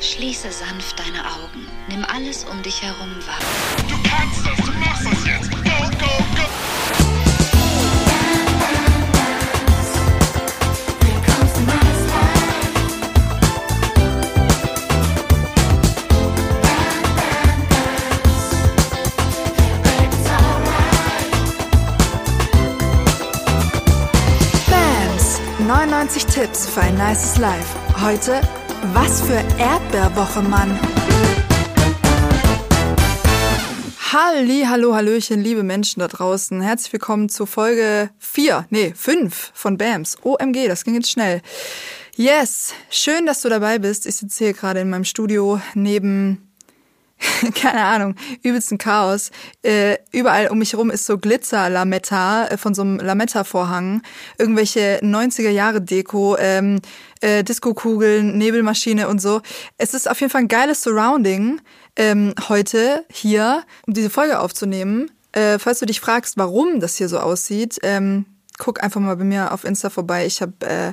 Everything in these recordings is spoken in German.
Schließe sanft deine Augen. Nimm alles um dich herum wahr. Du kannst das, du machst das jetzt. Go, go, go. BAMS 99 Tipps für ein nices Life. Heute, was für Erdbeerwoche, Mann. Halli, hallo, hallöchen, liebe Menschen da draußen. Herzlich willkommen zu Folge 4, nee, 5 von BAMS. OMG, das ging jetzt schnell. Yes, schön, dass du dabei bist. Ich sitze hier gerade in meinem Studio neben keine Ahnung, übelsten Chaos. Äh, überall um mich herum ist so Glitzer-Lametta äh, von so einem Lametta-Vorhang. Irgendwelche 90er-Jahre-Deko, ähm, äh, Disco-Kugeln, Nebelmaschine und so. Es ist auf jeden Fall ein geiles Surrounding ähm, heute hier, um diese Folge aufzunehmen. Äh, falls du dich fragst, warum das hier so aussieht, ähm, guck einfach mal bei mir auf Insta vorbei. Ich habe äh,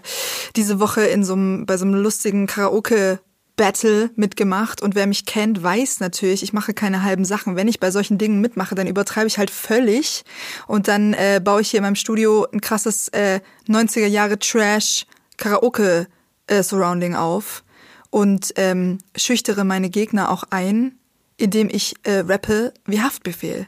diese Woche in so einem, bei so einem lustigen Karaoke Battle mitgemacht und wer mich kennt, weiß natürlich, ich mache keine halben Sachen. Wenn ich bei solchen Dingen mitmache, dann übertreibe ich halt völlig und dann äh, baue ich hier in meinem Studio ein krasses äh, 90er Jahre Trash Karaoke äh, auf und ähm, schüchtere meine Gegner auch ein, indem ich äh, rappe wie Haftbefehl.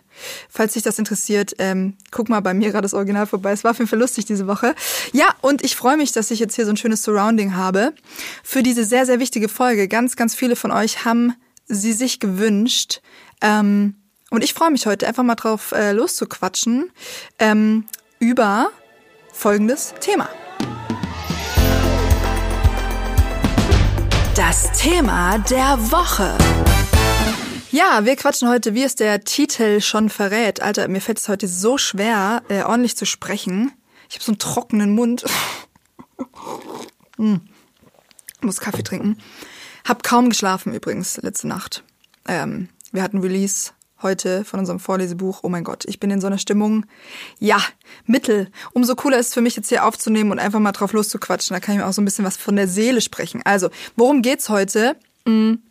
Falls dich das interessiert, ähm, guck mal bei mir gerade das Original vorbei. Es war auf jeden Fall lustig diese Woche. Ja, und ich freue mich, dass ich jetzt hier so ein schönes Surrounding habe für diese sehr, sehr wichtige Folge. Ganz, ganz viele von euch haben sie sich gewünscht. Ähm, und ich freue mich heute einfach mal drauf äh, loszuquatschen ähm, über folgendes Thema. Das Thema der Woche. Ja, wir quatschen heute, wie es der Titel schon verrät. Alter, mir fällt es heute so schwer, äh, ordentlich zu sprechen. Ich habe so einen trockenen Mund. hm. Muss Kaffee trinken. Hab kaum geschlafen übrigens letzte Nacht. Ähm, wir hatten Release heute von unserem Vorlesebuch. Oh mein Gott, ich bin in so einer Stimmung. Ja, Mittel. Umso cooler ist es für mich jetzt hier aufzunehmen und einfach mal drauf loszuquatschen. Da kann ich mir auch so ein bisschen was von der Seele sprechen. Also, worum geht's heute? Hm,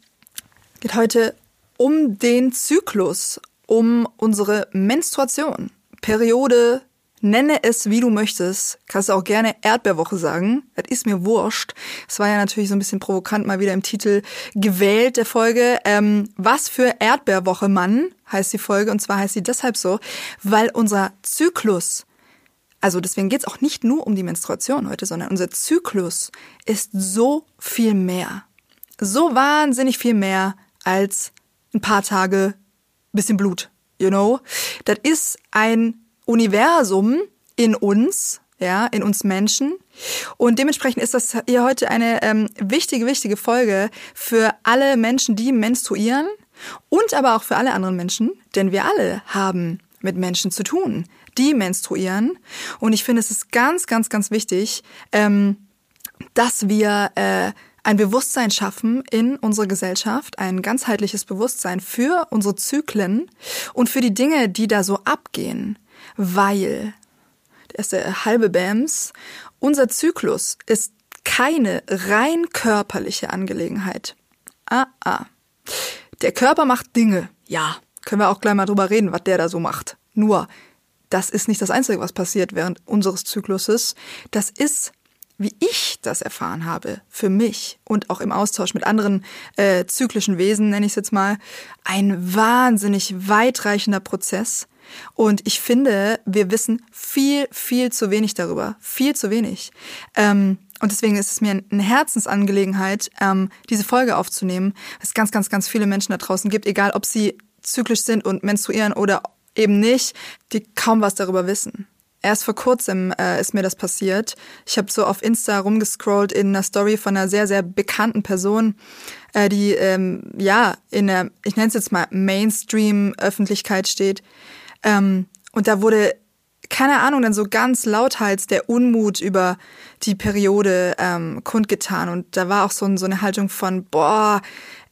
geht heute um den Zyklus, um unsere Menstruation, Periode, nenne es wie du möchtest. Kannst auch gerne Erdbeerwoche sagen. Das ist mir wurscht. Es war ja natürlich so ein bisschen provokant mal wieder im Titel gewählt der Folge. Ähm, was für Erdbeerwoche, Mann, heißt die Folge. Und zwar heißt sie deshalb so, weil unser Zyklus also deswegen geht's auch nicht nur um die Menstruation heute, sondern unser Zyklus ist so viel mehr. So wahnsinnig viel mehr als ein paar Tage bisschen Blut, you know? Das ist ein Universum in uns, ja, in uns Menschen. Und dementsprechend ist das hier heute eine ähm, wichtige, wichtige Folge für alle Menschen, die menstruieren und aber auch für alle anderen Menschen, denn wir alle haben mit Menschen zu tun, die menstruieren. Und ich finde, es ist ganz, ganz, ganz wichtig, ähm, dass wir äh, ein Bewusstsein schaffen in unserer Gesellschaft, ein ganzheitliches Bewusstsein für unsere Zyklen und für die Dinge, die da so abgehen, weil, der ist der halbe Bams, unser Zyklus ist keine rein körperliche Angelegenheit. Ah, ah. Der Körper macht Dinge, ja, können wir auch gleich mal drüber reden, was der da so macht. Nur, das ist nicht das Einzige, was passiert während unseres Zykluses. Das ist wie ich das erfahren habe, für mich und auch im Austausch mit anderen äh, zyklischen Wesen, nenne ich es jetzt mal, ein wahnsinnig weitreichender Prozess. Und ich finde, wir wissen viel, viel zu wenig darüber. Viel zu wenig. Ähm, und deswegen ist es mir eine Herzensangelegenheit, ähm, diese Folge aufzunehmen, weil es ganz, ganz, ganz viele Menschen da draußen gibt, egal ob sie zyklisch sind und menstruieren oder eben nicht, die kaum was darüber wissen. Erst vor kurzem äh, ist mir das passiert. Ich habe so auf Insta rumgescrollt in einer Story von einer sehr, sehr bekannten Person, äh, die ähm, ja in der, ich nenne es jetzt mal Mainstream-Öffentlichkeit steht. Ähm, und da wurde, keine Ahnung, dann so ganz lauthals der Unmut über die Periode ähm, kundgetan. Und da war auch so, so eine Haltung von, boah,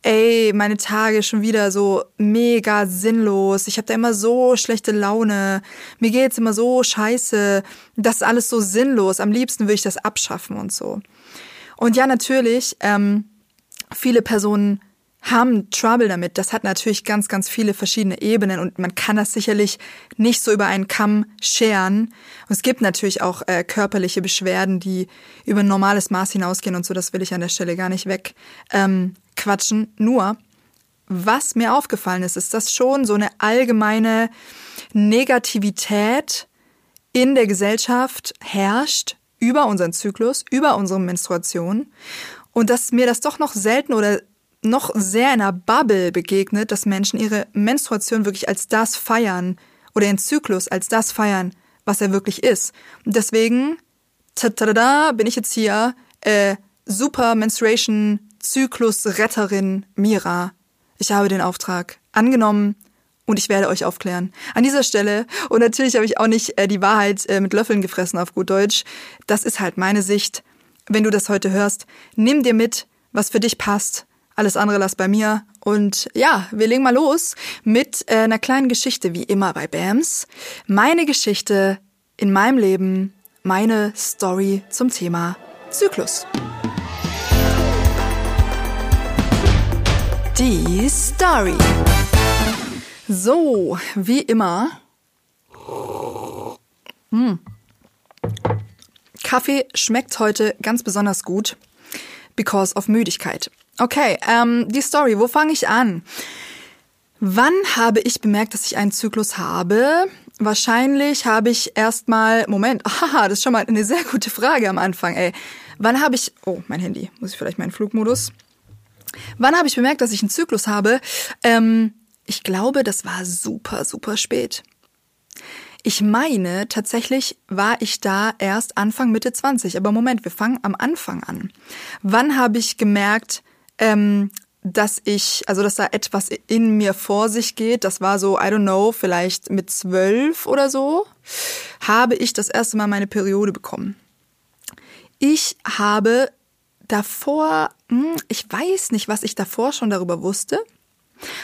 ey, meine Tage schon wieder so mega sinnlos. Ich habe da immer so schlechte Laune. Mir geht's immer so scheiße. Das ist alles so sinnlos. Am liebsten würde ich das abschaffen und so. Und ja, natürlich ähm, viele Personen haben Trouble damit. Das hat natürlich ganz, ganz viele verschiedene Ebenen und man kann das sicherlich nicht so über einen Kamm scheren. Und es gibt natürlich auch äh, körperliche Beschwerden, die über ein normales Maß hinausgehen und so. Das will ich an der Stelle gar nicht weg ähm. Nur, was mir aufgefallen ist, ist, dass schon so eine allgemeine Negativität in der Gesellschaft herrscht über unseren Zyklus, über unsere Menstruation und dass mir das doch noch selten oder noch sehr in einer Bubble begegnet, dass Menschen ihre Menstruation wirklich als das feiern oder ihren Zyklus als das feiern, was er wirklich ist. Und deswegen, tada, bin ich jetzt hier, äh, Super Menstruation Zyklus Retterin Mira. Ich habe den Auftrag angenommen und ich werde euch aufklären. An dieser Stelle, und natürlich habe ich auch nicht äh, die Wahrheit äh, mit Löffeln gefressen auf gut Deutsch, das ist halt meine Sicht. Wenn du das heute hörst, nimm dir mit, was für dich passt alles andere lass bei mir. Und ja, wir legen mal los mit äh, einer kleinen Geschichte, wie immer bei BAMS. Meine Geschichte in meinem Leben, meine Story zum Thema Zyklus. Die Story. So, wie immer. Hm. Kaffee schmeckt heute ganz besonders gut because of Müdigkeit. Okay, ähm, die Story, wo fange ich an? Wann habe ich bemerkt, dass ich einen Zyklus habe? Wahrscheinlich habe ich erstmal, Moment, aha, das ist schon mal eine sehr gute Frage am Anfang, ey. Wann habe ich, oh, mein Handy, muss ich vielleicht meinen Flugmodus? Wann habe ich bemerkt, dass ich einen Zyklus habe? Ähm, ich glaube, das war super, super spät. Ich meine, tatsächlich war ich da erst Anfang, Mitte 20. Aber Moment, wir fangen am Anfang an. Wann habe ich gemerkt, ähm, dass ich, also dass da etwas in mir vor sich geht, das war so, I don't know, vielleicht mit zwölf oder so, habe ich das erste Mal meine Periode bekommen. Ich habe davor, hm, ich weiß nicht, was ich davor schon darüber wusste.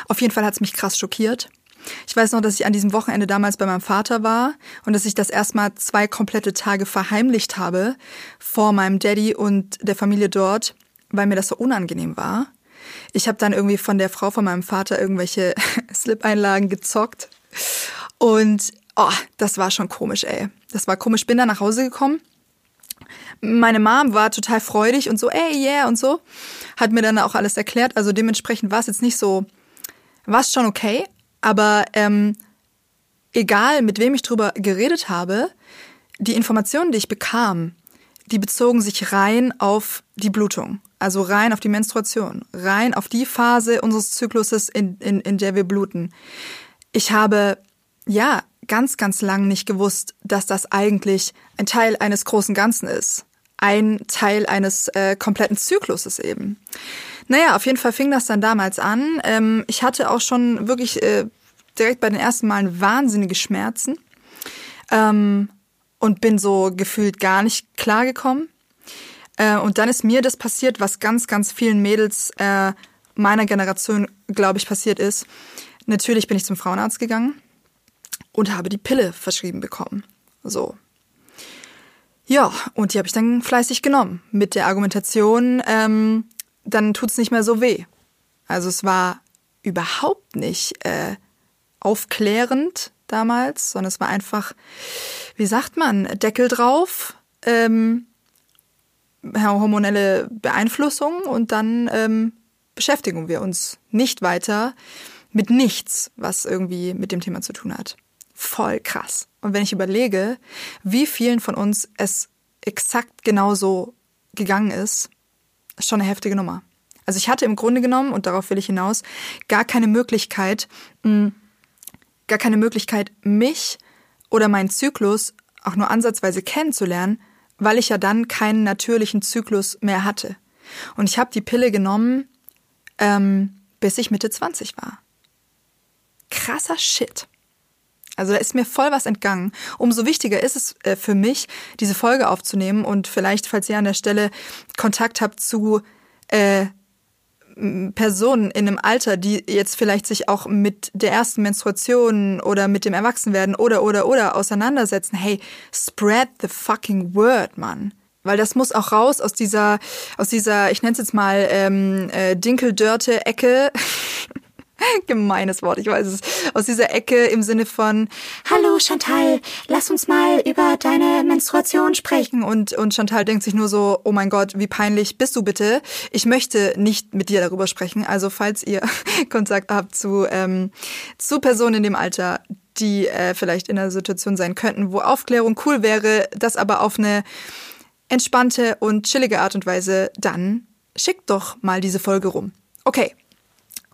Auf jeden Fall hat es mich krass schockiert. Ich weiß noch, dass ich an diesem Wochenende damals bei meinem Vater war und dass ich das erstmal zwei komplette Tage verheimlicht habe vor meinem Daddy und der Familie dort, weil mir das so unangenehm war. Ich habe dann irgendwie von der Frau von meinem Vater irgendwelche Slip-Einlagen gezockt und oh, das war schon komisch, ey. Das war komisch. Bin dann nach Hause gekommen. Meine Mom war total freudig und so, ey, yeah und so. Hat mir dann auch alles erklärt. Also dementsprechend war es jetzt nicht so, war es schon okay. Aber ähm, egal, mit wem ich drüber geredet habe, die Informationen, die ich bekam, die bezogen sich rein auf die Blutung. Also rein auf die Menstruation, rein auf die Phase unseres Zykluses, in, in, in der wir bluten. Ich habe, ja, ganz, ganz lang nicht gewusst, dass das eigentlich ein Teil eines großen Ganzen ist. Ein Teil eines äh, kompletten Zykluses eben. Naja, auf jeden Fall fing das dann damals an. Ähm, ich hatte auch schon wirklich äh, direkt bei den ersten Malen wahnsinnige Schmerzen ähm, und bin so gefühlt gar nicht klargekommen. Äh, und dann ist mir das passiert, was ganz, ganz vielen Mädels äh, meiner Generation, glaube ich, passiert ist. Natürlich bin ich zum Frauenarzt gegangen und habe die Pille verschrieben bekommen. So. Ja, und die habe ich dann fleißig genommen mit der Argumentation, ähm, dann tut's nicht mehr so weh. Also es war überhaupt nicht äh, aufklärend damals, sondern es war einfach, wie sagt man, Deckel drauf, ähm, hormonelle Beeinflussung und dann ähm, beschäftigen wir uns nicht weiter mit nichts, was irgendwie mit dem Thema zu tun hat. Voll krass. Und wenn ich überlege, wie vielen von uns es exakt genauso gegangen ist, schon eine heftige Nummer. Also ich hatte im Grunde genommen, und darauf will ich hinaus, gar keine Möglichkeit, mh, gar keine Möglichkeit, mich oder meinen Zyklus auch nur ansatzweise kennenzulernen, weil ich ja dann keinen natürlichen Zyklus mehr hatte. Und ich habe die Pille genommen, ähm, bis ich Mitte 20 war. Krasser Shit. Also da ist mir voll was entgangen. Umso wichtiger ist es äh, für mich, diese Folge aufzunehmen und vielleicht, falls ihr an der Stelle Kontakt habt zu äh, Personen in einem Alter, die jetzt vielleicht sich auch mit der ersten Menstruation oder mit dem Erwachsenwerden oder oder oder auseinandersetzen, hey, spread the fucking word, Mann. Weil das muss auch raus aus dieser, aus dieser, ich nenne es jetzt mal ähm, äh, Dinkeldörte-Ecke. Gemeines Wort, ich weiß es. Aus dieser Ecke im Sinne von Hallo Chantal, lass uns mal über deine Menstruation sprechen. Und, und Chantal denkt sich nur so, oh mein Gott, wie peinlich bist du bitte? Ich möchte nicht mit dir darüber sprechen. Also falls ihr Kontakt habt zu, ähm, zu Personen in dem Alter, die äh, vielleicht in einer Situation sein könnten, wo Aufklärung cool wäre, das aber auf eine entspannte und chillige Art und Weise, dann schickt doch mal diese Folge rum. Okay,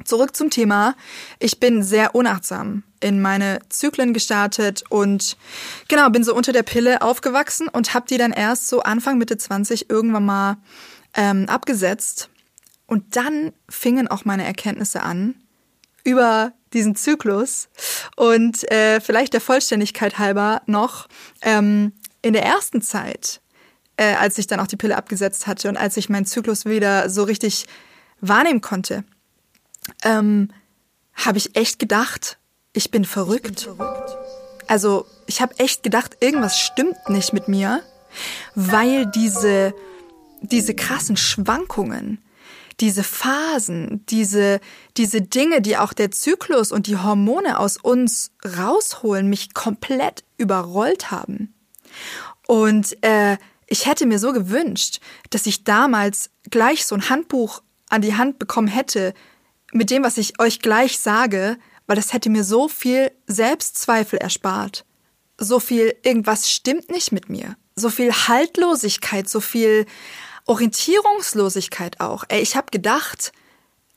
Zurück zum Thema. Ich bin sehr unachtsam in meine Zyklen gestartet und genau, bin so unter der Pille aufgewachsen und habe die dann erst so Anfang, Mitte 20 irgendwann mal ähm, abgesetzt. Und dann fingen auch meine Erkenntnisse an über diesen Zyklus. Und äh, vielleicht der Vollständigkeit halber noch, ähm, in der ersten Zeit, äh, als ich dann auch die Pille abgesetzt hatte und als ich meinen Zyklus wieder so richtig wahrnehmen konnte, ähm, habe ich echt gedacht, ich bin verrückt. Ich bin verrückt. Also ich habe echt gedacht, irgendwas stimmt nicht mit mir, weil diese, diese krassen Schwankungen, diese Phasen, diese, diese Dinge, die auch der Zyklus und die Hormone aus uns rausholen, mich komplett überrollt haben. Und äh, ich hätte mir so gewünscht, dass ich damals gleich so ein Handbuch an die Hand bekommen hätte, mit dem, was ich euch gleich sage, weil das hätte mir so viel Selbstzweifel erspart. So viel, irgendwas stimmt nicht mit mir. So viel Haltlosigkeit, so viel Orientierungslosigkeit auch. Ey, ich habe gedacht,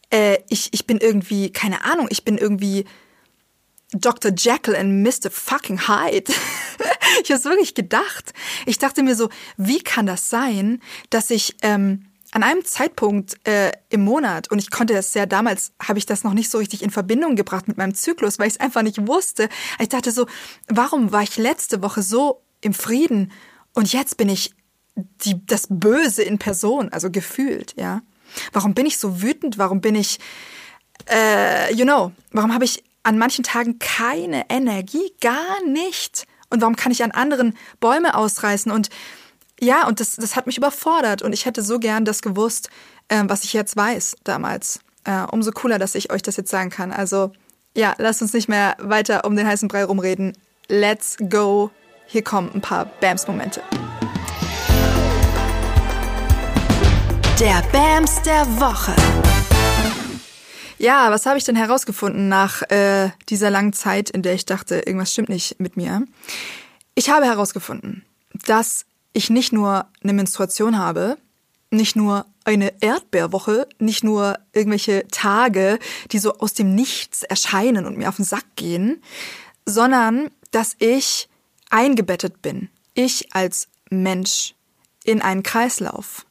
äh, ich, ich bin irgendwie, keine Ahnung, ich bin irgendwie Dr. Jekyll and Mr. fucking Hyde. ich habe wirklich gedacht. Ich dachte mir so, wie kann das sein, dass ich ähm, an einem Zeitpunkt äh, im Monat, und ich konnte das ja damals, habe ich das noch nicht so richtig in Verbindung gebracht mit meinem Zyklus, weil ich es einfach nicht wusste. Ich dachte so, warum war ich letzte Woche so im Frieden und jetzt bin ich die, das Böse in Person, also gefühlt, ja? Warum bin ich so wütend? Warum bin ich, äh, you know, warum habe ich an manchen Tagen keine Energie? Gar nicht. Und warum kann ich an anderen Bäume ausreißen und ja, und das, das hat mich überfordert und ich hätte so gern das gewusst, äh, was ich jetzt weiß damals. Äh, umso cooler, dass ich euch das jetzt sagen kann. Also ja, lasst uns nicht mehr weiter um den heißen Brei rumreden. Let's go. Hier kommen ein paar Bams-Momente. Der Bams der Woche. Ja, was habe ich denn herausgefunden nach äh, dieser langen Zeit, in der ich dachte, irgendwas stimmt nicht mit mir? Ich habe herausgefunden, dass ich nicht nur eine Menstruation habe, nicht nur eine Erdbeerwoche, nicht nur irgendwelche Tage, die so aus dem Nichts erscheinen und mir auf den Sack gehen, sondern dass ich eingebettet bin, ich als Mensch, in einen Kreislauf.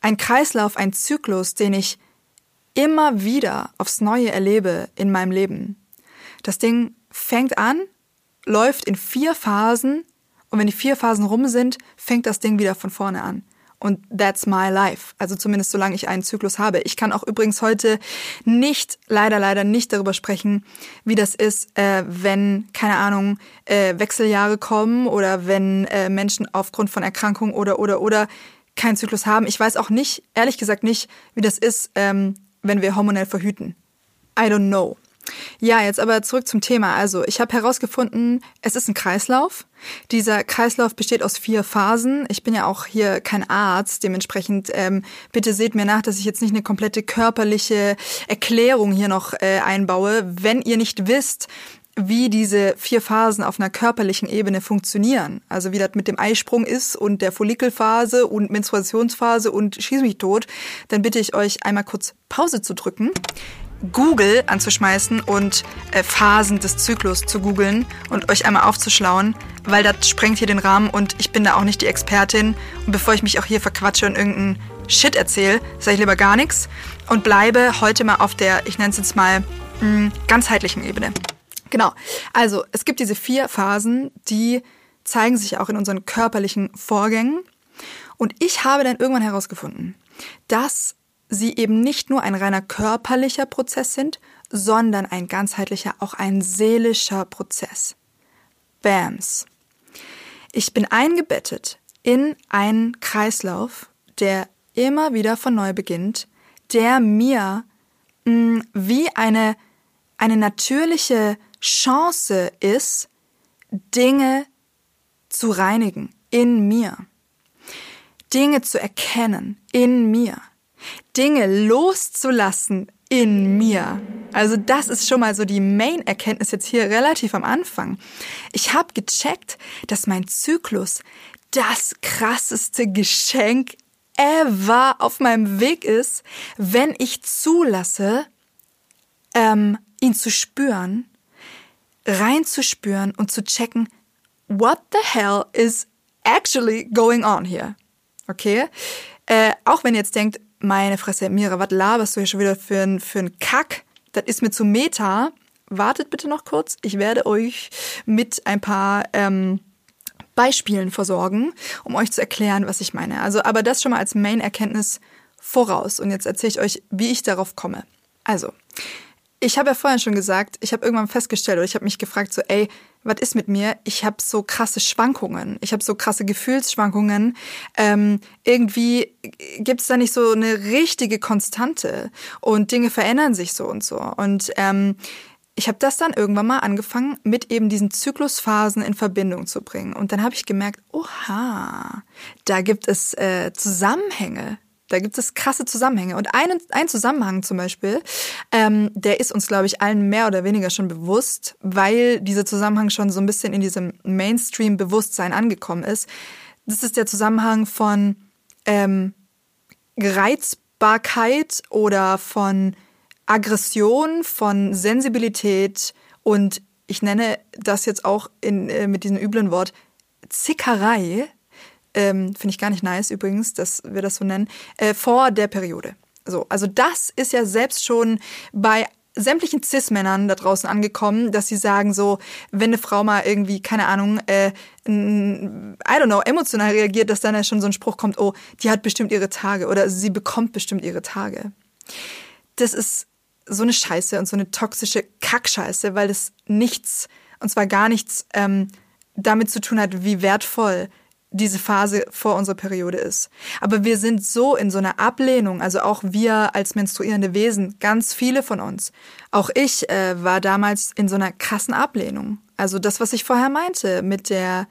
Ein Kreislauf, ein Zyklus, den ich immer wieder aufs Neue erlebe in meinem Leben. Das Ding fängt an, läuft in vier Phasen und wenn die vier Phasen rum sind, fängt das Ding wieder von vorne an. Und that's my life. Also zumindest solange ich einen Zyklus habe. Ich kann auch übrigens heute nicht, leider, leider nicht darüber sprechen, wie das ist, äh, wenn, keine Ahnung, äh, Wechseljahre kommen oder wenn äh, Menschen aufgrund von Erkrankung oder, oder, oder keinen Zyklus haben. Ich weiß auch nicht, ehrlich gesagt nicht, wie das ist, ähm, wenn wir hormonell verhüten. I don't know. Ja, jetzt aber zurück zum Thema. Also, ich habe herausgefunden, es ist ein Kreislauf. Dieser Kreislauf besteht aus vier Phasen. Ich bin ja auch hier kein Arzt, dementsprechend ähm, bitte seht mir nach, dass ich jetzt nicht eine komplette körperliche Erklärung hier noch äh, einbaue. Wenn ihr nicht wisst, wie diese vier Phasen auf einer körperlichen Ebene funktionieren. Also wie das mit dem Eisprung ist und der Follikelphase und Menstruationsphase und schieß mich tot, dann bitte ich euch einmal kurz Pause zu drücken. Google anzuschmeißen und äh, Phasen des Zyklus zu googeln und euch einmal aufzuschlauen, weil das sprengt hier den Rahmen und ich bin da auch nicht die Expertin. Und bevor ich mich auch hier verquatsche und irgendeinen Shit erzähle, sage ich lieber gar nichts und bleibe heute mal auf der, ich nenne es jetzt mal, mh, hm, ganzheitlichen Ebene. Genau. Also es gibt diese vier Phasen, die zeigen sich auch in unseren körperlichen Vorgängen. Und ich habe dann irgendwann herausgefunden, dass sie eben nicht nur ein reiner körperlicher Prozess sind, sondern ein ganzheitlicher, auch ein seelischer Prozess. Bams. Ich bin eingebettet in einen Kreislauf, der immer wieder von neu beginnt, der mir mh, wie eine, eine natürliche Chance ist, Dinge zu reinigen in mir, Dinge zu erkennen in mir, Dinge loszulassen in mir. Also das ist schon mal so die Main-Erkenntnis jetzt hier relativ am Anfang. Ich habe gecheckt, dass mein Zyklus das krasseste Geschenk ever auf meinem Weg ist, wenn ich zulasse, ähm, ihn zu spüren, reinzuspüren und zu checken, what the hell is actually going on here? Okay? Äh, auch wenn ihr jetzt denkt, meine Fresse, Mira, was laberst du hier schon wieder für ein, für ein Kack? Das ist mir zu Meta. Wartet bitte noch kurz. Ich werde euch mit ein paar ähm, Beispielen versorgen, um euch zu erklären, was ich meine. Also, aber das schon mal als Main-Erkenntnis voraus. Und jetzt erzähle ich euch, wie ich darauf komme. Also, ich habe ja vorhin schon gesagt, ich habe irgendwann festgestellt oder ich habe mich gefragt, so, ey, was ist mit mir? Ich habe so krasse Schwankungen. Ich habe so krasse Gefühlsschwankungen. Ähm, irgendwie gibt es da nicht so eine richtige Konstante und Dinge verändern sich so und so. Und ähm, ich habe das dann irgendwann mal angefangen, mit eben diesen Zyklusphasen in Verbindung zu bringen. Und dann habe ich gemerkt, oha, da gibt es äh, Zusammenhänge. Da gibt es krasse Zusammenhänge. Und ein, ein Zusammenhang zum Beispiel, ähm, der ist uns, glaube ich, allen mehr oder weniger schon bewusst, weil dieser Zusammenhang schon so ein bisschen in diesem Mainstream-Bewusstsein angekommen ist. Das ist der Zusammenhang von ähm, Reizbarkeit oder von Aggression, von Sensibilität und ich nenne das jetzt auch in, äh, mit diesem üblen Wort Zickerei ähm, finde ich gar nicht nice übrigens, dass wir das so nennen, äh, vor der Periode. So, also das ist ja selbst schon bei sämtlichen Cis-Männern da draußen angekommen, dass sie sagen so, wenn eine Frau mal irgendwie, keine Ahnung, äh, I don't know, emotional reagiert, dass dann ja schon so ein Spruch kommt, oh, die hat bestimmt ihre Tage oder sie bekommt bestimmt ihre Tage. Das ist so eine Scheiße und so eine toxische Kackscheiße, weil das nichts, und zwar gar nichts ähm, damit zu tun hat, wie wertvoll diese Phase vor unserer Periode ist. Aber wir sind so in so einer Ablehnung, also auch wir als menstruierende Wesen, ganz viele von uns. Auch ich äh, war damals in so einer krassen Ablehnung. Also das, was ich vorher meinte mit der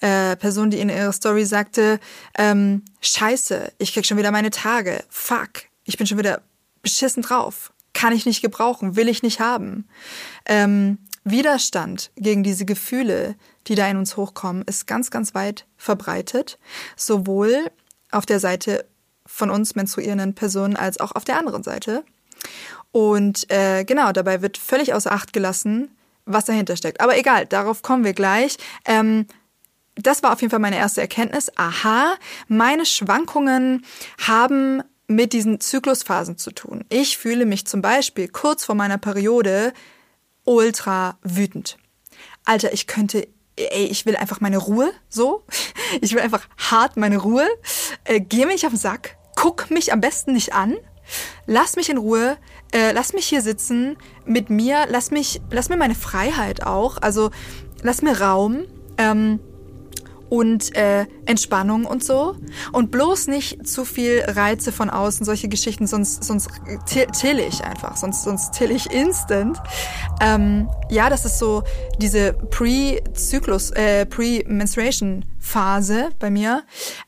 äh, Person, die in ihrer Story sagte, ähm, scheiße, ich krieg schon wieder meine Tage, fuck, ich bin schon wieder beschissen drauf, kann ich nicht gebrauchen, will ich nicht haben. Ähm, Widerstand gegen diese Gefühle, die da in uns hochkommen, ist ganz, ganz weit verbreitet. Sowohl auf der Seite von uns menstruierenden Personen als auch auf der anderen Seite. Und äh, genau, dabei wird völlig außer Acht gelassen, was dahinter steckt. Aber egal, darauf kommen wir gleich. Ähm, das war auf jeden Fall meine erste Erkenntnis. Aha, meine Schwankungen haben mit diesen Zyklusphasen zu tun. Ich fühle mich zum Beispiel kurz vor meiner Periode ultra wütend. Alter, ich könnte, ey, ich will einfach meine Ruhe, so. Ich will einfach hart meine Ruhe. Äh, geh mir nicht auf den Sack. Guck mich am besten nicht an. Lass mich in Ruhe. Äh, lass mich hier sitzen mit mir. Lass mich, lass mir meine Freiheit auch. Also, lass mir Raum. Ähm, und äh, Entspannung und so. Und bloß nicht zu viel Reize von außen, solche Geschichten, sonst, sonst till ich einfach, sonst, sonst till ich instant. Ähm, ja, das ist so diese Pre-Zyklus, äh, Pre-Menstruation-Phase bei mir.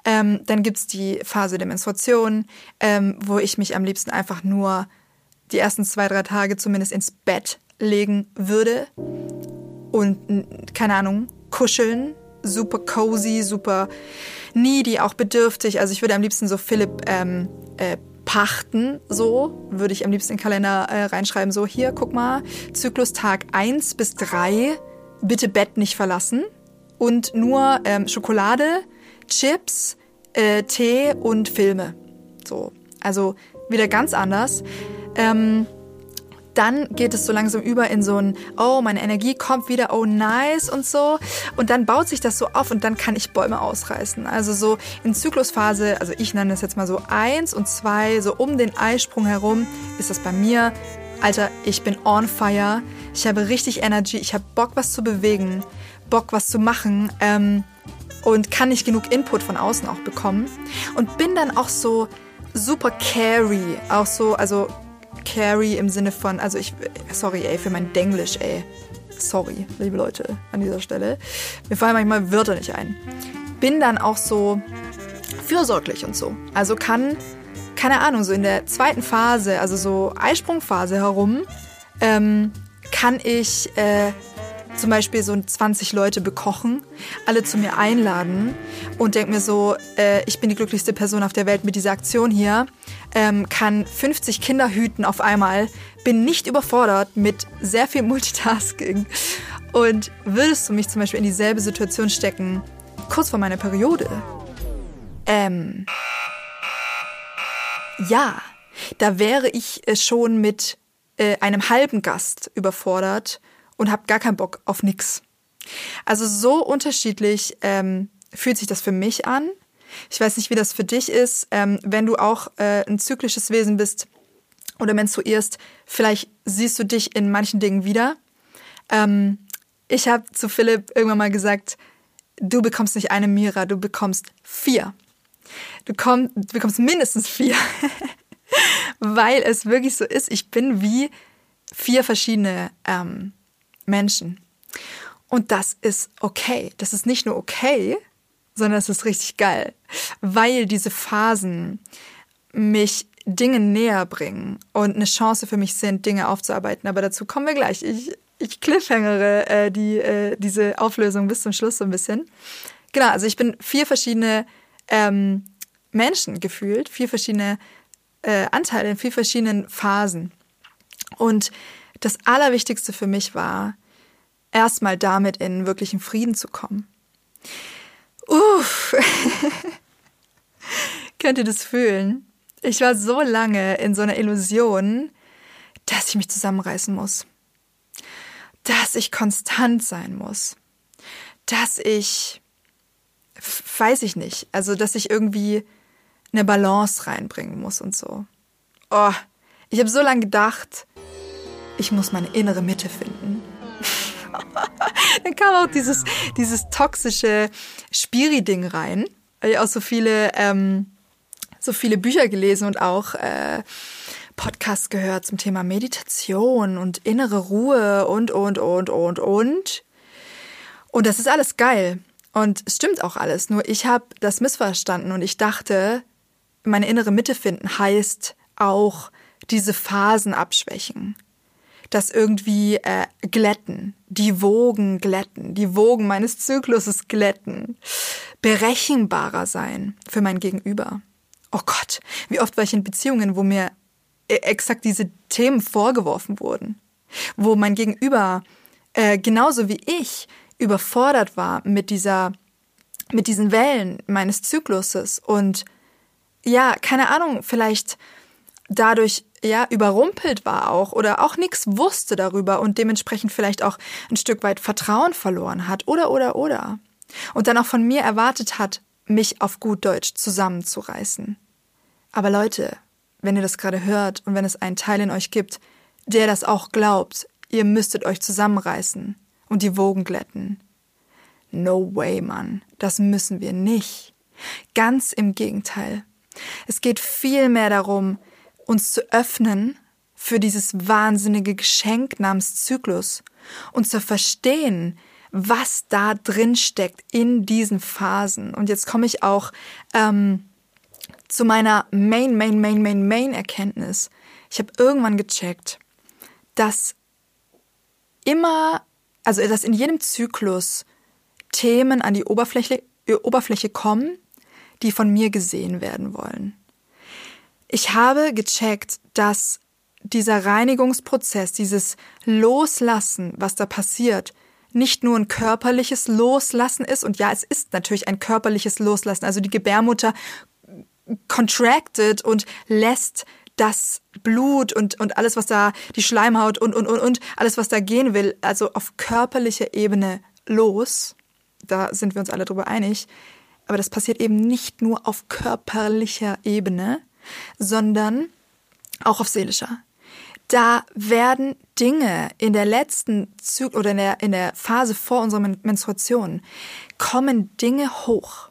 Ähm, dann gibt's die Phase der Menstruation, ähm, wo ich mich am liebsten einfach nur die ersten zwei, drei Tage zumindest ins Bett legen würde und, keine Ahnung, kuscheln super cozy, super needy, auch bedürftig. Also ich würde am liebsten so Philipp ähm, äh, pachten, so würde ich am liebsten in den Kalender äh, reinschreiben, so hier, guck mal, Zyklus Tag 1 bis 3, bitte Bett nicht verlassen und nur ähm, Schokolade, Chips, äh, Tee und Filme. So, also wieder ganz anders. Ähm, dann geht es so langsam über in so ein, oh, meine Energie kommt wieder, oh, nice und so. Und dann baut sich das so auf und dann kann ich Bäume ausreißen. Also so in Zyklusphase, also ich nenne das jetzt mal so eins und zwei, so um den Eisprung herum, ist das bei mir. Alter, ich bin on fire. Ich habe richtig Energy. Ich habe Bock, was zu bewegen. Bock, was zu machen. Ähm, und kann nicht genug Input von außen auch bekommen und bin dann auch so super carry, auch so, also carry im Sinne von, also ich, sorry ey, für mein Denglisch ey, sorry, liebe Leute, an dieser Stelle, mir fallen manchmal Wörter nicht ein. Bin dann auch so fürsorglich und so, also kann, keine Ahnung, so in der zweiten Phase, also so Eisprungphase herum, ähm, kann ich äh, zum Beispiel so 20 Leute bekochen, alle zu mir einladen und denke mir so, äh, ich bin die glücklichste Person auf der Welt mit dieser Aktion hier, ähm, kann 50 Kinder hüten auf einmal, bin nicht überfordert mit sehr viel Multitasking. Und würdest du mich zum Beispiel in dieselbe Situation stecken, kurz vor meiner Periode? Ähm, ja, da wäre ich äh, schon mit äh, einem halben Gast überfordert und habe gar keinen Bock auf nix. Also so unterschiedlich ähm, fühlt sich das für mich an. Ich weiß nicht, wie das für dich ist, ähm, wenn du auch äh, ein zyklisches Wesen bist oder menstruierst. Vielleicht siehst du dich in manchen Dingen wieder. Ähm, ich habe zu Philipp irgendwann mal gesagt, du bekommst nicht eine Mira, du bekommst vier. Du, komm, du bekommst mindestens vier. Weil es wirklich so ist, ich bin wie vier verschiedene ähm, Menschen. Und das ist okay. Das ist nicht nur okay, sondern es ist richtig geil, weil diese Phasen mich Dinge näher bringen und eine Chance für mich sind, Dinge aufzuarbeiten. Aber dazu kommen wir gleich. Ich, ich cliffhangere äh, die, äh, diese Auflösung bis zum Schluss so ein bisschen. Genau, also ich bin vier verschiedene ähm, Menschen gefühlt, vier verschiedene äh, Anteile in vier verschiedenen Phasen. Und das Allerwichtigste für mich war, erstmal damit in wirklichen Frieden zu kommen. Uff. Könnt ihr das fühlen? Ich war so lange in so einer Illusion, dass ich mich zusammenreißen muss. Dass ich konstant sein muss. Dass ich, weiß ich nicht, also dass ich irgendwie eine Balance reinbringen muss und so. Oh, ich habe so lange gedacht, ich muss meine innere Mitte finden. Dann kam auch dieses, dieses toxische Spiri-Ding rein. Ich auch so viele, ähm, so viele Bücher gelesen und auch äh, Podcasts gehört zum Thema Meditation und innere Ruhe und, und, und, und, und. Und das ist alles geil. Und es stimmt auch alles. Nur ich habe das missverstanden und ich dachte, meine innere Mitte finden heißt auch diese Phasen abschwächen das irgendwie äh, glätten, die Wogen glätten, die Wogen meines Zykluses glätten, berechenbarer sein für mein Gegenüber. Oh Gott, wie oft war ich in Beziehungen, wo mir äh, exakt diese Themen vorgeworfen wurden, wo mein Gegenüber äh, genauso wie ich überfordert war mit dieser, mit diesen Wellen meines Zykluses. Und ja, keine Ahnung, vielleicht dadurch ja überrumpelt war auch oder auch nichts wusste darüber und dementsprechend vielleicht auch ein Stück weit Vertrauen verloren hat oder oder oder und dann auch von mir erwartet hat, mich auf gut Deutsch zusammenzureißen. Aber Leute, wenn ihr das gerade hört und wenn es einen Teil in euch gibt, der das auch glaubt, ihr müsstet euch zusammenreißen und die Wogen glätten. No way, Mann, das müssen wir nicht. Ganz im Gegenteil. Es geht viel mehr darum, uns zu öffnen für dieses wahnsinnige Geschenk namens Zyklus und zu verstehen, was da drin steckt in diesen Phasen. Und jetzt komme ich auch ähm, zu meiner Main, Main, Main, Main, Main Erkenntnis. Ich habe irgendwann gecheckt, dass immer, also dass in jedem Zyklus Themen an die Oberfläche, Oberfläche kommen, die von mir gesehen werden wollen. Ich habe gecheckt, dass dieser Reinigungsprozess, dieses Loslassen, was da passiert, nicht nur ein körperliches Loslassen ist. Und ja, es ist natürlich ein körperliches Loslassen. Also die Gebärmutter contracted und lässt das Blut und, und alles, was da, die Schleimhaut und, und, und, und, alles, was da gehen will, also auf körperlicher Ebene los. Da sind wir uns alle drüber einig. Aber das passiert eben nicht nur auf körperlicher Ebene, sondern auch auf seelischer. da werden Dinge in der letzten Zyklus oder in der, in der Phase vor unserer Men Menstruation, kommen Dinge hoch,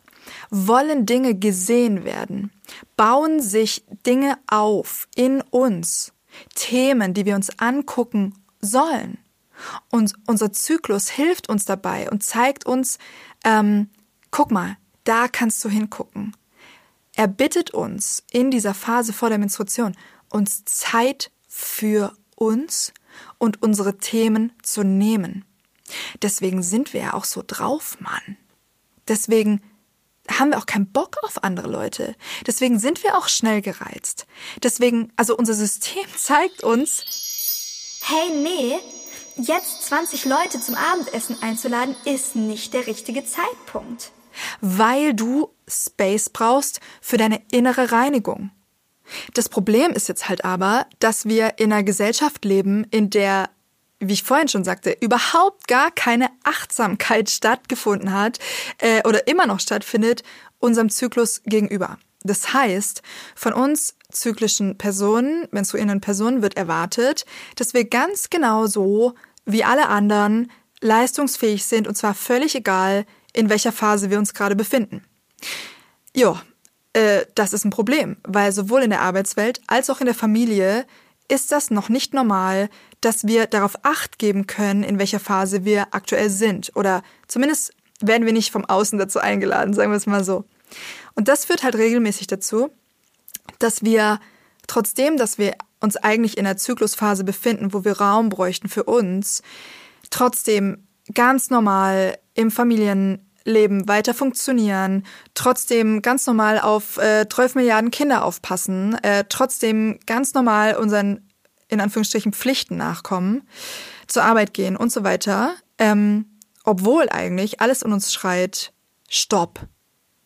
wollen Dinge gesehen werden, bauen sich Dinge auf in uns, Themen, die wir uns angucken sollen. Und unser Zyklus hilft uns dabei und zeigt uns, ähm, guck mal, da kannst du hingucken. Er bittet uns in dieser Phase vor der Menstruation, uns Zeit für uns und unsere Themen zu nehmen. Deswegen sind wir ja auch so drauf, Mann. Deswegen haben wir auch keinen Bock auf andere Leute. Deswegen sind wir auch schnell gereizt. Deswegen, also unser System zeigt uns, Hey, nee, jetzt 20 Leute zum Abendessen einzuladen, ist nicht der richtige Zeitpunkt. Weil du Space brauchst für deine innere Reinigung. Das Problem ist jetzt halt aber, dass wir in einer Gesellschaft leben, in der, wie ich vorhin schon sagte, überhaupt gar keine Achtsamkeit stattgefunden hat äh, oder immer noch stattfindet unserem Zyklus gegenüber. Das heißt, von uns zyklischen Personen, menstruierenden Personen wird erwartet, dass wir ganz genau so wie alle anderen leistungsfähig sind und zwar völlig egal, in welcher Phase wir uns gerade befinden. Ja, äh, das ist ein Problem, weil sowohl in der Arbeitswelt als auch in der Familie ist das noch nicht normal, dass wir darauf acht geben können, in welcher Phase wir aktuell sind. Oder zumindest werden wir nicht vom Außen dazu eingeladen, sagen wir es mal so. Und das führt halt regelmäßig dazu, dass wir trotzdem, dass wir uns eigentlich in einer Zyklusphase befinden, wo wir Raum bräuchten für uns, trotzdem ganz normal im Familienleben weiter funktionieren, trotzdem ganz normal auf äh, 12 Milliarden Kinder aufpassen, äh, trotzdem ganz normal unseren in Anführungsstrichen Pflichten nachkommen, zur Arbeit gehen und so weiter, ähm, obwohl eigentlich alles in uns schreit, stopp,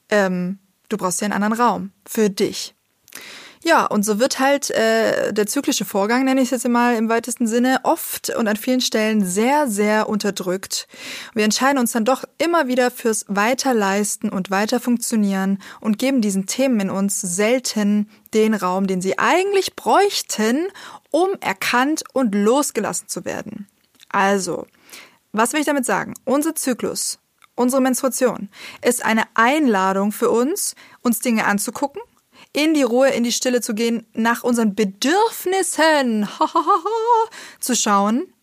ähm, du brauchst ja einen anderen Raum für dich. Ja, und so wird halt äh, der zyklische Vorgang, nenne ich es jetzt mal im weitesten Sinne, oft und an vielen Stellen sehr, sehr unterdrückt. Wir entscheiden uns dann doch immer wieder fürs Weiterleisten und weiter funktionieren und geben diesen Themen in uns selten den Raum, den sie eigentlich bräuchten, um erkannt und losgelassen zu werden. Also, was will ich damit sagen? Unser Zyklus, unsere Menstruation ist eine Einladung für uns, uns Dinge anzugucken, in die Ruhe, in die Stille zu gehen, nach unseren Bedürfnissen zu schauen,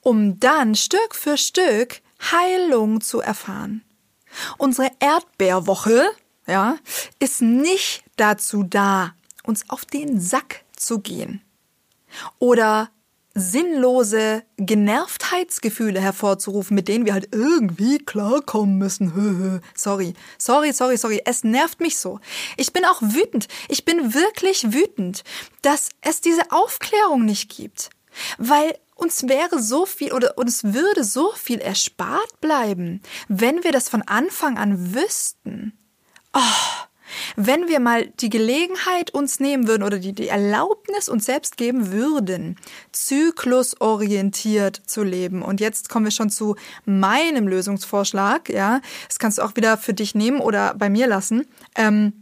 um dann Stück für Stück Heilung zu erfahren. Unsere Erdbeerwoche, ja, ist nicht dazu da, uns auf den Sack zu gehen oder sinnlose Genervtheitsgefühle hervorzurufen, mit denen wir halt irgendwie klarkommen müssen. sorry, sorry, sorry, sorry. Es nervt mich so. Ich bin auch wütend. Ich bin wirklich wütend, dass es diese Aufklärung nicht gibt. Weil uns wäre so viel oder uns würde so viel erspart bleiben, wenn wir das von Anfang an wüssten. Oh, wenn wir mal die Gelegenheit uns nehmen würden oder die, die Erlaubnis uns selbst geben würden, zyklusorientiert zu leben. Und jetzt kommen wir schon zu meinem Lösungsvorschlag, ja. Das kannst du auch wieder für dich nehmen oder bei mir lassen. Ähm,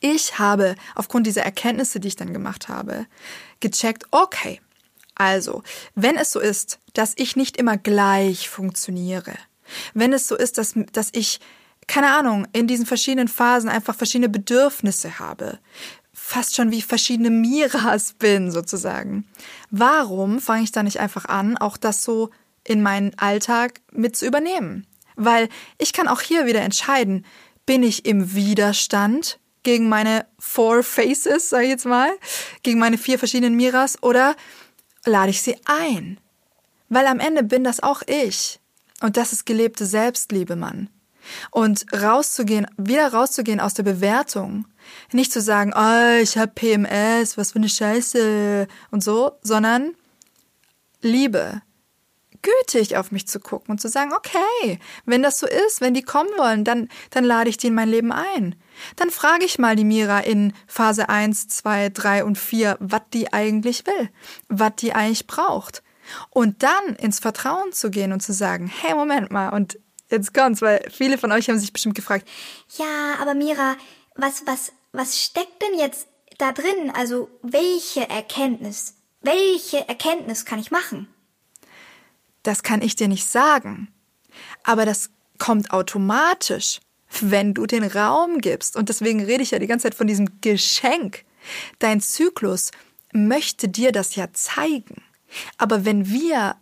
ich habe aufgrund dieser Erkenntnisse, die ich dann gemacht habe, gecheckt, okay, also, wenn es so ist, dass ich nicht immer gleich funktioniere, wenn es so ist, dass, dass ich keine Ahnung, in diesen verschiedenen Phasen einfach verschiedene Bedürfnisse habe. Fast schon wie verschiedene Miras bin, sozusagen. Warum fange ich da nicht einfach an, auch das so in meinen Alltag mit zu übernehmen? Weil ich kann auch hier wieder entscheiden, bin ich im Widerstand gegen meine Four Faces, sag ich jetzt mal, gegen meine vier verschiedenen Miras oder lade ich sie ein? Weil am Ende bin das auch ich. Und das ist gelebte Selbstliebe, Mann. Und rauszugehen, wieder rauszugehen aus der Bewertung. Nicht zu sagen, oh, ich habe PMS, was für eine Scheiße und so, sondern Liebe. Gütig auf mich zu gucken und zu sagen, okay, wenn das so ist, wenn die kommen wollen, dann, dann lade ich die in mein Leben ein. Dann frage ich mal die Mira in Phase 1, 2, 3 und 4, was die eigentlich will, was die eigentlich braucht. Und dann ins Vertrauen zu gehen und zu sagen, hey, Moment mal, und Jetzt kommt's, weil viele von euch haben sich bestimmt gefragt. Ja, aber Mira, was, was, was steckt denn jetzt da drin? Also, welche Erkenntnis Welche Erkenntnis kann ich machen? Das kann ich dir nicht sagen. Aber das kommt automatisch, wenn du den Raum gibst. Und deswegen rede ich ja die ganze Zeit von diesem Geschenk. Dein Zyklus möchte dir das ja zeigen. Aber wenn wir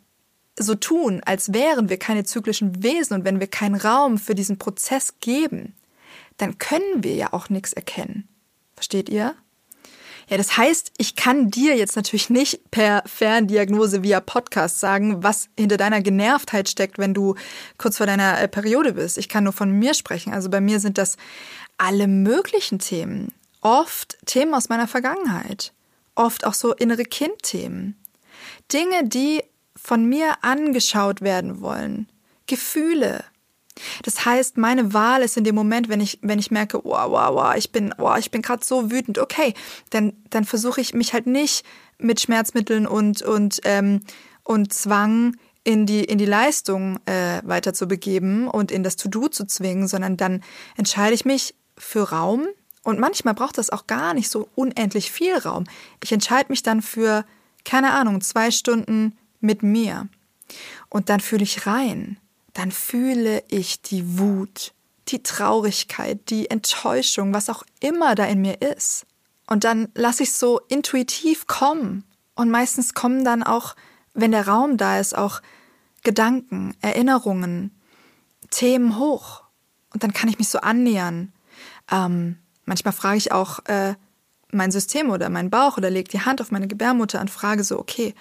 so tun, als wären wir keine zyklischen Wesen und wenn wir keinen Raum für diesen Prozess geben, dann können wir ja auch nichts erkennen. Versteht ihr? Ja, das heißt, ich kann dir jetzt natürlich nicht per Ferndiagnose via Podcast sagen, was hinter deiner Genervtheit steckt, wenn du kurz vor deiner äh, Periode bist. Ich kann nur von mir sprechen. Also bei mir sind das alle möglichen Themen. Oft Themen aus meiner Vergangenheit. Oft auch so innere Kindthemen. Dinge, die von mir angeschaut werden wollen. Gefühle, das heißt, meine Wahl ist in dem Moment, wenn ich, wenn ich merke, wow, wow, wow, ich bin, wow, ich bin gerade so wütend, okay, dann, dann versuche ich mich halt nicht mit Schmerzmitteln und, und, ähm, und Zwang in die, in die Leistung äh, weiter zu begeben und in das To-Do zu zwingen, sondern dann entscheide ich mich für Raum. Und manchmal braucht das auch gar nicht so unendlich viel Raum. Ich entscheide mich dann für, keine Ahnung, zwei Stunden mit mir. Und dann fühle ich rein dann fühle ich die Wut, die Traurigkeit, die Enttäuschung, was auch immer da in mir ist. Und dann lasse ich so intuitiv kommen. Und meistens kommen dann auch, wenn der Raum da ist, auch Gedanken, Erinnerungen, Themen hoch. Und dann kann ich mich so annähern. Ähm, manchmal frage ich auch äh, mein System oder meinen Bauch oder lege die Hand auf meine Gebärmutter und frage so, okay,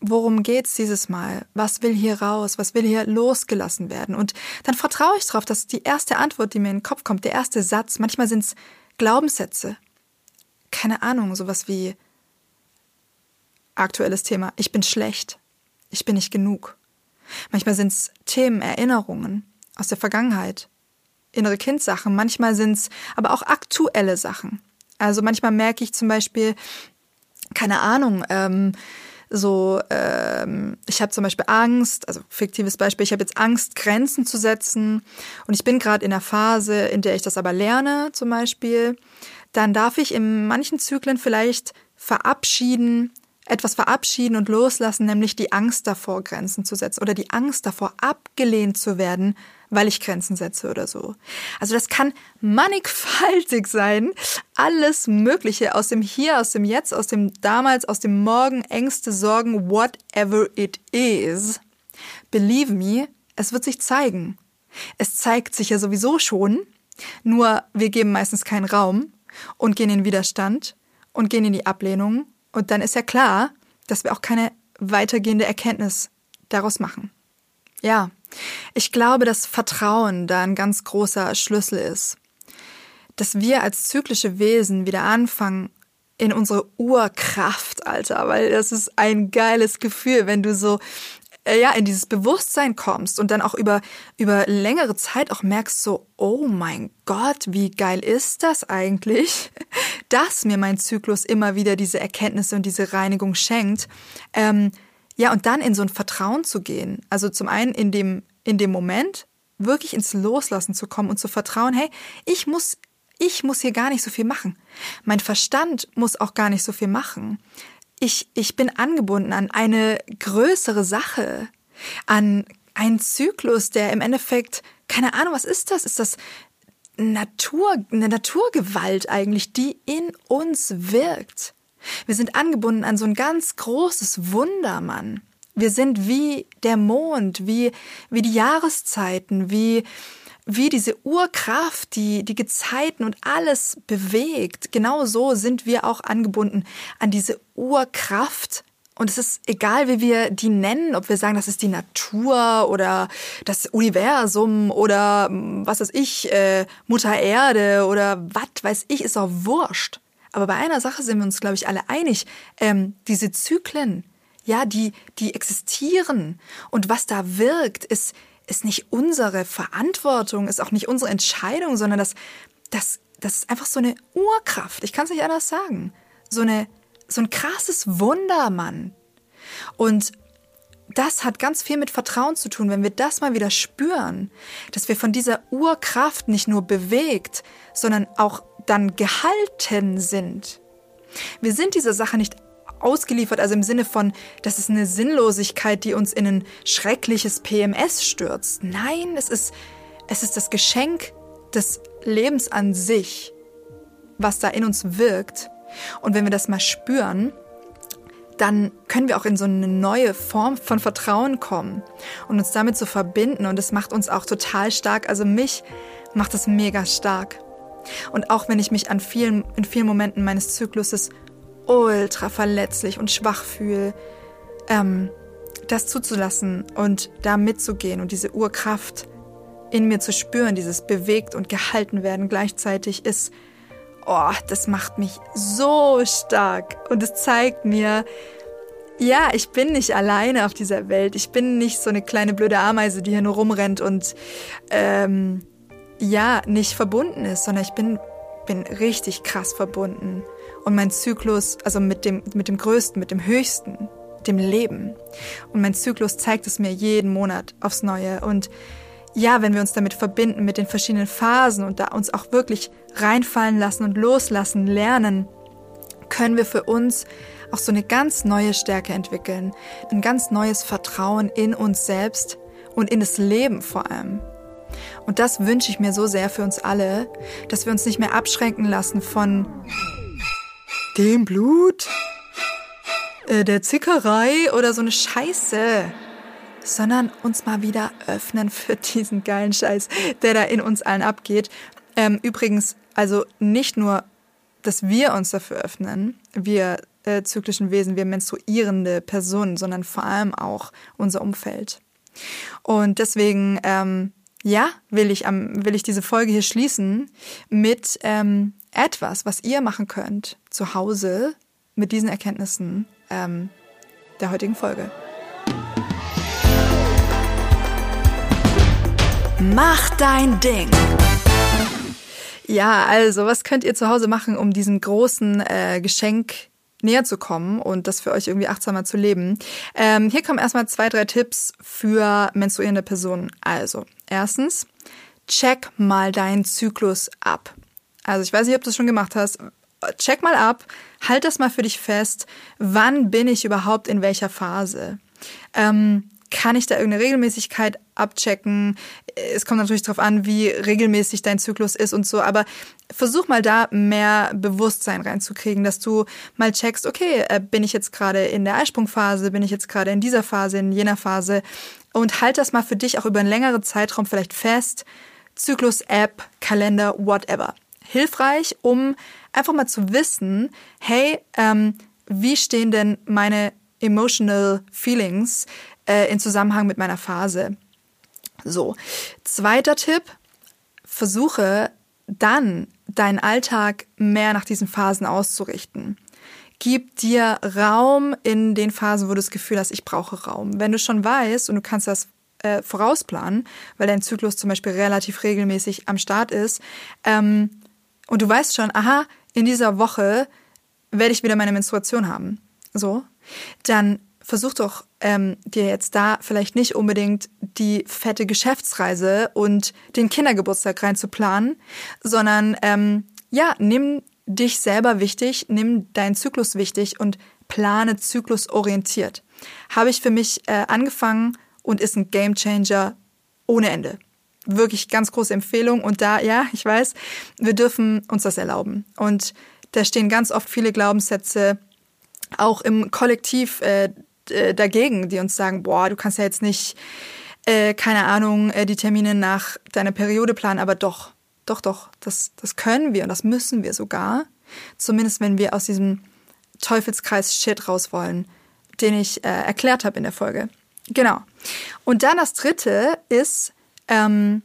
worum geht's dieses Mal? Was will hier raus? Was will hier losgelassen werden? Und dann vertraue ich darauf, dass die erste Antwort, die mir in den Kopf kommt, der erste Satz, manchmal sind's Glaubenssätze. Keine Ahnung, sowas wie aktuelles Thema. Ich bin schlecht. Ich bin nicht genug. Manchmal sind's Themen, Erinnerungen aus der Vergangenheit, innere Kindsachen. Manchmal sind's aber auch aktuelle Sachen. Also manchmal merke ich zum Beispiel, keine Ahnung, ähm, so, ähm, ich habe zum Beispiel Angst, also fiktives Beispiel, ich habe jetzt Angst, Grenzen zu setzen. Und ich bin gerade in der Phase, in der ich das aber lerne, zum Beispiel, dann darf ich in manchen Zyklen vielleicht verabschieden, etwas verabschieden und loslassen, nämlich die Angst davor, Grenzen zu setzen oder die Angst davor, abgelehnt zu werden, weil ich Grenzen setze oder so. Also das kann mannigfaltig sein. Alles Mögliche aus dem Hier, aus dem Jetzt, aus dem Damals, aus dem Morgen, Ängste, Sorgen, whatever it is. Believe me, es wird sich zeigen. Es zeigt sich ja sowieso schon, nur wir geben meistens keinen Raum und gehen in Widerstand und gehen in die Ablehnung und dann ist ja klar, dass wir auch keine weitergehende Erkenntnis daraus machen. Ja, ich glaube, dass Vertrauen da ein ganz großer Schlüssel ist. Dass wir als zyklische Wesen wieder anfangen, in unsere Urkraft, Alter, weil das ist ein geiles Gefühl, wenn du so äh, ja in dieses Bewusstsein kommst und dann auch über über längere Zeit auch merkst so oh mein Gott wie geil ist das eigentlich dass mir mein Zyklus immer wieder diese Erkenntnisse und diese Reinigung schenkt ähm, ja, und dann in so ein Vertrauen zu gehen. Also zum einen in dem, in dem Moment wirklich ins Loslassen zu kommen und zu vertrauen, hey, ich muss, ich muss hier gar nicht so viel machen. Mein Verstand muss auch gar nicht so viel machen. Ich, ich bin angebunden an eine größere Sache, an einen Zyklus, der im Endeffekt, keine Ahnung, was ist das? Ist das Natur, eine Naturgewalt eigentlich, die in uns wirkt? Wir sind angebunden an so ein ganz großes Wunder, Mann. Wir sind wie der Mond, wie, wie die Jahreszeiten, wie, wie diese Urkraft, die die Gezeiten und alles bewegt. Genau so sind wir auch angebunden an diese Urkraft. Und es ist egal, wie wir die nennen, ob wir sagen, das ist die Natur oder das Universum oder was weiß ich, äh, Mutter Erde oder was weiß ich, ist auch wurscht. Aber bei einer Sache sind wir uns, glaube ich, alle einig. Ähm, diese Zyklen, ja, die, die existieren. Und was da wirkt, ist, ist nicht unsere Verantwortung, ist auch nicht unsere Entscheidung, sondern das, das, das ist einfach so eine Urkraft. Ich kann es nicht anders sagen. So eine, so ein krasses Wunder, Mann. Und das hat ganz viel mit Vertrauen zu tun, wenn wir das mal wieder spüren, dass wir von dieser Urkraft nicht nur bewegt, sondern auch dann gehalten sind. Wir sind dieser Sache nicht ausgeliefert, also im Sinne von, das ist eine Sinnlosigkeit, die uns in ein schreckliches PMS stürzt. Nein, es ist, es ist das Geschenk des Lebens an sich, was da in uns wirkt. Und wenn wir das mal spüren, dann können wir auch in so eine neue Form von Vertrauen kommen und uns damit zu verbinden. Und es macht uns auch total stark. Also mich macht es mega stark. Und auch wenn ich mich an vielen, in vielen Momenten meines Zykluses ultra verletzlich und schwach fühle, ähm, das zuzulassen und da mitzugehen und diese Urkraft in mir zu spüren, dieses bewegt und gehalten werden gleichzeitig ist, oh, das macht mich so stark und es zeigt mir, ja, ich bin nicht alleine auf dieser Welt. Ich bin nicht so eine kleine blöde Ameise, die hier nur rumrennt und ähm, ja, nicht verbunden ist, sondern ich bin, bin richtig krass verbunden. Und mein Zyklus, also mit dem, mit dem Größten, mit dem Höchsten, dem Leben. Und mein Zyklus zeigt es mir jeden Monat aufs Neue. Und ja, wenn wir uns damit verbinden, mit den verschiedenen Phasen und da uns auch wirklich reinfallen lassen und loslassen lernen, können wir für uns auch so eine ganz neue Stärke entwickeln, ein ganz neues Vertrauen in uns selbst und in das Leben vor allem. Und das wünsche ich mir so sehr für uns alle, dass wir uns nicht mehr abschränken lassen von dem Blut, äh, der Zickerei oder so eine Scheiße, sondern uns mal wieder öffnen für diesen geilen Scheiß, der da in uns allen abgeht. Ähm, übrigens, also nicht nur, dass wir uns dafür öffnen, wir äh, zyklischen Wesen, wir menstruierende Personen, sondern vor allem auch unser Umfeld. Und deswegen ähm, ja, will ich, am, will ich diese Folge hier schließen mit ähm, etwas, was ihr machen könnt zu Hause mit diesen Erkenntnissen ähm, der heutigen Folge. Mach dein Ding. Ja, also was könnt ihr zu Hause machen, um diesem großen äh, Geschenk näher zu kommen und das für euch irgendwie achtsamer zu leben. Ähm, hier kommen erstmal zwei, drei Tipps für menstruierende Personen. Also, erstens, check mal deinen Zyklus ab. Also, ich weiß nicht, ob du es schon gemacht hast. Check mal ab, halt das mal für dich fest. Wann bin ich überhaupt in welcher Phase? Ähm, kann ich da irgendeine Regelmäßigkeit abchecken? Es kommt natürlich darauf an, wie regelmäßig dein Zyklus ist und so, aber versuch mal da mehr Bewusstsein reinzukriegen, dass du mal checkst, okay, äh, bin ich jetzt gerade in der Eisprungphase, bin ich jetzt gerade in dieser Phase, in jener Phase und halt das mal für dich auch über einen längeren Zeitraum vielleicht fest. Zyklus, App, Kalender, whatever. Hilfreich, um einfach mal zu wissen, hey, ähm, wie stehen denn meine emotional feelings äh, in Zusammenhang mit meiner Phase. So, zweiter Tipp, versuche dann deinen Alltag mehr nach diesen Phasen auszurichten. Gib dir Raum in den Phasen, wo du das Gefühl hast, ich brauche Raum. Wenn du schon weißt und du kannst das äh, vorausplanen, weil dein Zyklus zum Beispiel relativ regelmäßig am Start ist, ähm, und du weißt schon, aha, in dieser Woche werde ich wieder meine Menstruation haben. So, dann versuch doch ähm, dir jetzt da vielleicht nicht unbedingt die fette Geschäftsreise und den Kindergeburtstag reinzuplanen, sondern ähm, ja, nimm dich selber wichtig, nimm deinen Zyklus wichtig und plane zyklusorientiert. Habe ich für mich äh, angefangen und ist ein Gamechanger ohne Ende. Wirklich ganz große Empfehlung. Und da, ja, ich weiß, wir dürfen uns das erlauben. Und da stehen ganz oft viele Glaubenssätze, auch im Kollektiv äh, äh, dagegen, die uns sagen, boah, du kannst ja jetzt nicht, äh, keine Ahnung, äh, die Termine nach deiner Periode planen, aber doch, doch, doch, das, das können wir und das müssen wir sogar. Zumindest wenn wir aus diesem Teufelskreis Shit raus wollen, den ich äh, erklärt habe in der Folge. Genau. Und dann das dritte ist, ähm,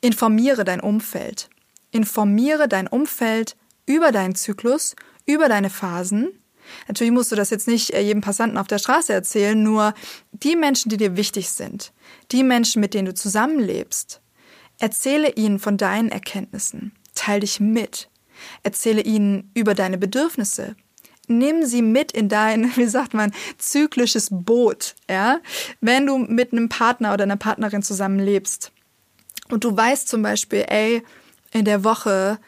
informiere dein Umfeld. Informiere dein Umfeld über deinen Zyklus, über deine Phasen Natürlich musst du das jetzt nicht äh, jedem Passanten auf der Straße erzählen, nur die Menschen, die dir wichtig sind, die Menschen, mit denen du zusammenlebst, erzähle ihnen von deinen Erkenntnissen, teil dich mit, erzähle ihnen über deine Bedürfnisse, nimm sie mit in dein, wie sagt man, zyklisches Boot, ja? Wenn du mit einem Partner oder einer Partnerin zusammenlebst und du weißt zum Beispiel, ey, in der Woche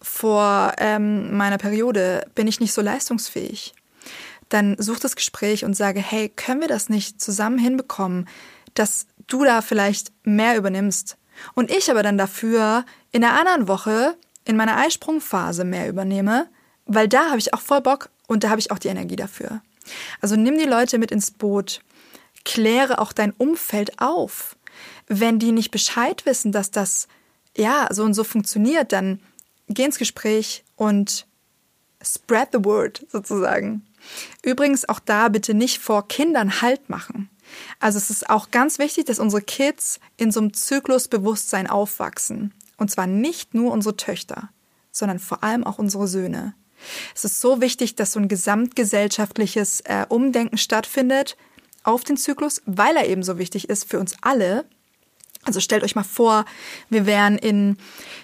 vor ähm, meiner Periode bin ich nicht so leistungsfähig. dann such das Gespräch und sage, hey, können wir das nicht zusammen hinbekommen, dass du da vielleicht mehr übernimmst und ich aber dann dafür in der anderen Woche in meiner Eisprungphase mehr übernehme, weil da habe ich auch voll Bock und da habe ich auch die Energie dafür. Also nimm die Leute mit ins Boot, kläre auch dein Umfeld auf. Wenn die nicht Bescheid wissen, dass das ja so und so funktioniert, dann geh ins Gespräch und spread the word sozusagen. Übrigens auch da bitte nicht vor Kindern Halt machen. Also es ist auch ganz wichtig, dass unsere Kids in so einem Zyklusbewusstsein aufwachsen. Und zwar nicht nur unsere Töchter, sondern vor allem auch unsere Söhne. Es ist so wichtig, dass so ein gesamtgesellschaftliches äh, Umdenken stattfindet auf den Zyklus, weil er eben so wichtig ist für uns alle. Also stellt euch mal vor, wir wären in